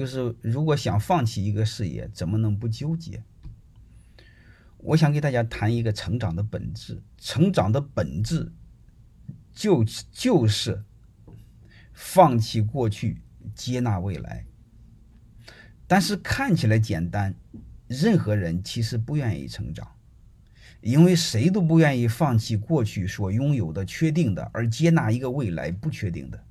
就是如果想放弃一个事业，怎么能不纠结？我想给大家谈一个成长的本质，成长的本质就就是放弃过去，接纳未来。但是看起来简单，任何人其实不愿意成长，因为谁都不愿意放弃过去所拥有的确定的，而接纳一个未来不确定的。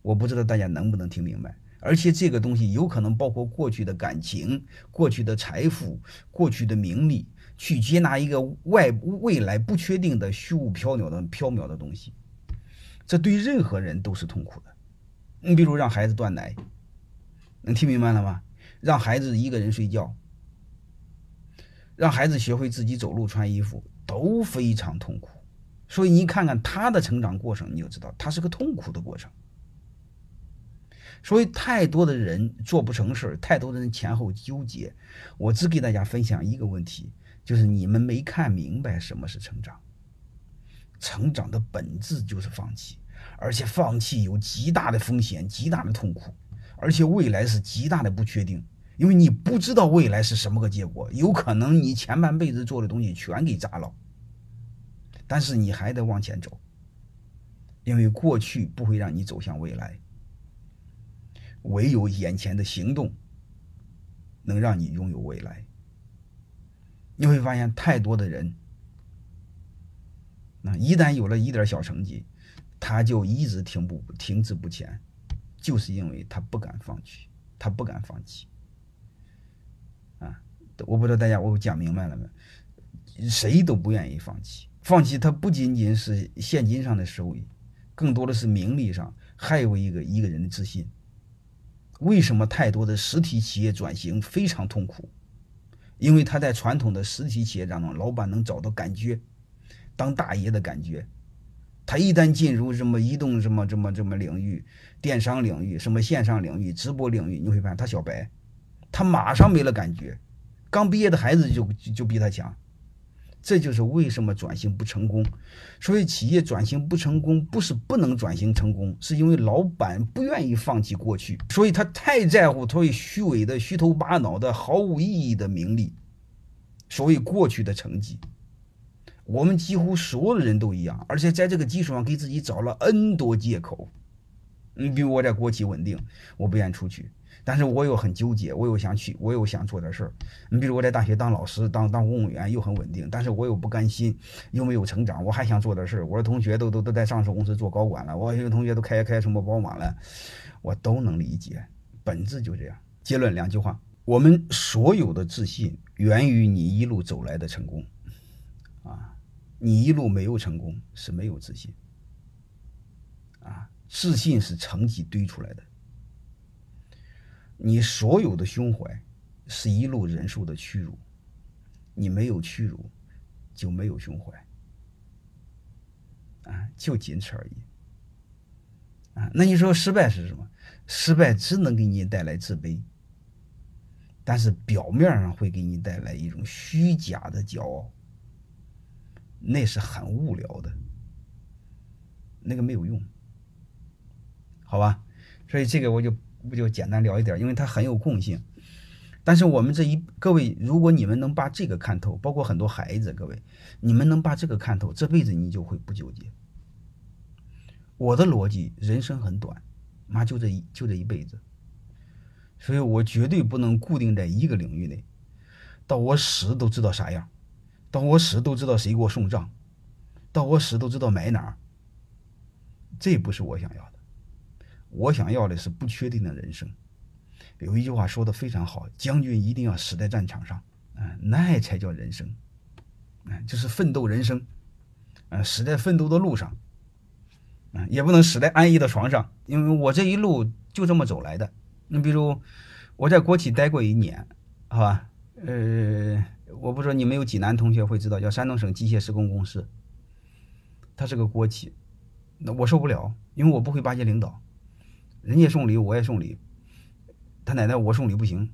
我不知道大家能不能听明白。而且这个东西有可能包括过去的感情、过去的财富、过去的名利，去接纳一个外未来不确定的虚无缥缈的缥缈的东西，这对任何人都是痛苦的。你比如让孩子断奶，能听明白了吗？让孩子一个人睡觉，让孩子学会自己走路、穿衣服，都非常痛苦。所以你看看他的成长过程，你就知道他是个痛苦的过程。所以，太多的人做不成事，太多的人前后纠结。我只给大家分享一个问题，就是你们没看明白什么是成长。成长的本质就是放弃，而且放弃有极大的风险、极大的痛苦，而且未来是极大的不确定，因为你不知道未来是什么个结果，有可能你前半辈子做的东西全给砸了。但是你还得往前走，因为过去不会让你走向未来。唯有眼前的行动能让你拥有未来。你会发现，太多的人，那一旦有了一点小成绩，他就一直停不停滞不前，就是因为他不敢放弃，他不敢放弃。啊，我不知道大家我讲明白了没？谁都不愿意放弃，放弃它不仅仅是现金上的收益，更多的是名利上，还有一个一个人的自信。为什么太多的实体企业转型非常痛苦？因为他在传统的实体企业当中，老板能找到感觉，当大爷的感觉。他一旦进入什么移动什么什么什么领域、电商领域、什么线上领域、直播领域，你会发现他小白，他马上没了感觉。刚毕业的孩子就就比他强。这就是为什么转型不成功。所以企业转型不成功，不是不能转型成功，是因为老板不愿意放弃过去，所以他太在乎所谓虚伪的、虚头巴脑的、毫无意义的名利，所谓过去的成绩。我们几乎所有的人都一样，而且在这个基础上给自己找了 N 多借口。你比如我在国企稳定，我不愿意出去。但是我又很纠结，我又想去，我又想做点事儿。你比如我在大学当老师，当当公务员又很稳定，但是我又不甘心，又没有成长，我还想做点事儿。我的同学都都都在上市公司做高管了，我有同学都开开什么宝马了，我都能理解，本质就这样。结论两句话：我们所有的自信源于你一路走来的成功，啊，你一路没有成功是没有自信，啊，自信是成绩堆出来的。你所有的胸怀是一路忍受的屈辱，你没有屈辱，就没有胸怀，啊，就仅此而已。啊，那你说失败是什么？失败只能给你带来自卑，但是表面上会给你带来一种虚假的骄傲，那是很无聊的，那个没有用，好吧？所以这个我就。不就简单聊一点，因为它很有共性。但是我们这一各位，如果你们能把这个看透，包括很多孩子，各位，你们能把这个看透，这辈子你就会不纠结。我的逻辑，人生很短，妈就这一就这一辈子，所以我绝对不能固定在一个领域内，到我死都知道啥样，到我死都知道谁给我送葬，到我死都知道埋哪儿，这不是我想要的。我想要的是不确定的人生。有一句话说的非常好：“将军一定要死在战场上，啊，那才叫人生，啊，就是奋斗人生，啊，死在奋斗的路上，啊，也不能死在安逸的床上。因为我这一路就这么走来的。你比如我在国企待过一年，好吧？呃，我不说你们有济南同学会知道，叫山东省机械施工公司，它是个国企，那我受不了，因为我不会巴结领导。人家送礼，我也送礼。他奶奶，我送礼不行，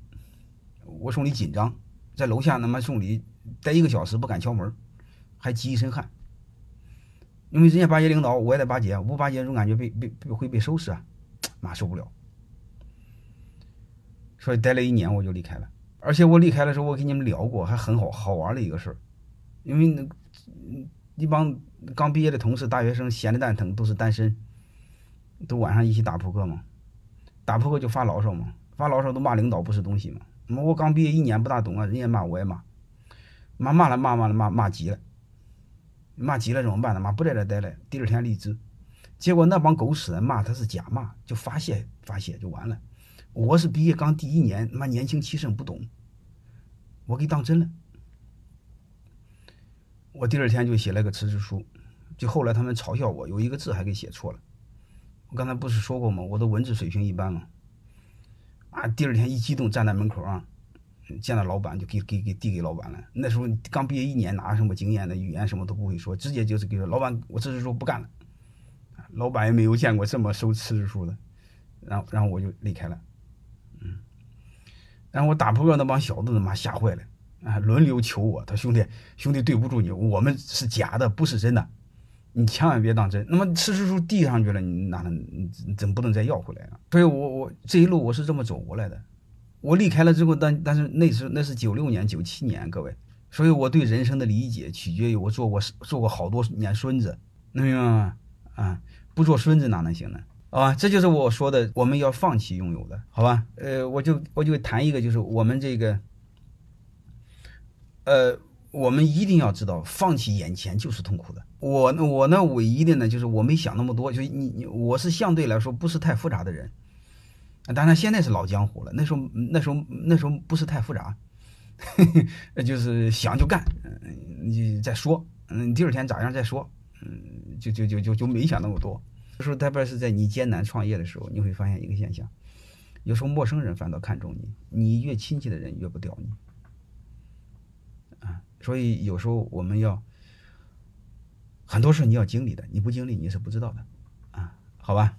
我送礼紧张，在楼下他妈送礼，待一个小时不敢敲门，还急一身汗。因为人家巴结领导，我也得巴结，不巴结总感觉被被会被收拾啊，妈受不了。所以待了一年我就离开了。而且我离开的时候，我跟你们聊过，还很好好玩的一个事儿，因为那一帮刚毕业的同事、大学生闲的蛋疼，都是单身，都晚上一起打扑克嘛，打扑克就发牢骚嘛，发牢骚都骂领导不是东西嘛。我刚毕业一年不大懂啊，人家骂我也骂，骂骂了骂骂了骂骂急了，骂急了怎么办呢？妈不在这待了，第二天离职。结果那帮狗屎人骂他是假骂，就发泄发泄就完了。我是毕业刚第一年，妈年轻气盛不懂，我给当真了。我第二天就写了个辞职书，就后来他们嘲笑我，有一个字还给写错了。我刚才不是说过吗？我的文字水平一般嘛。啊，第二天一激动站在门口啊，见到老板就给给给递给老板了。那时候刚毕业一年，哪什么经验的，语言什么都不会说，直接就是给老板，我辞职说不干了。老板也没有见过这么收辞职书的，然后然后我就离开了。嗯，然后我打扑克那帮小子他妈吓坏了啊，轮流求我，他兄弟兄弟对不住你，我们是假的，不是真的，你千万别当真。那么辞职书递上去了，你哪能你怎不能再要回来啊？所以我我这一路我是这么走过来的。我离开了之后，但但是那是那是九六年九七年，各位，所以我对人生的理解取决于我做过做过好多年孙子，能明白吗？啊，不做孙子哪能行呢？好吧，这就是我说的，我们要放弃拥有的，好吧？呃，我就我就谈一个，就是我们这个，呃，我们一定要知道，放弃眼前就是痛苦的。我我呢，唯一的呢，就是我没想那么多，就你你，我是相对来说不是太复杂的人。当然现在是老江湖了，那时候那时候那时候不是太复杂，就是想就干，嗯你再说，嗯，第二天咋样再说，嗯，就就就就就没想那么多。有时候，特别是在你艰难创业的时候，你会发现一个现象：有时候陌生人反倒看重你，你越亲戚的人越不屌你。所以有时候我们要很多事你要经历的，你不经历你是不知道的。啊，好吧。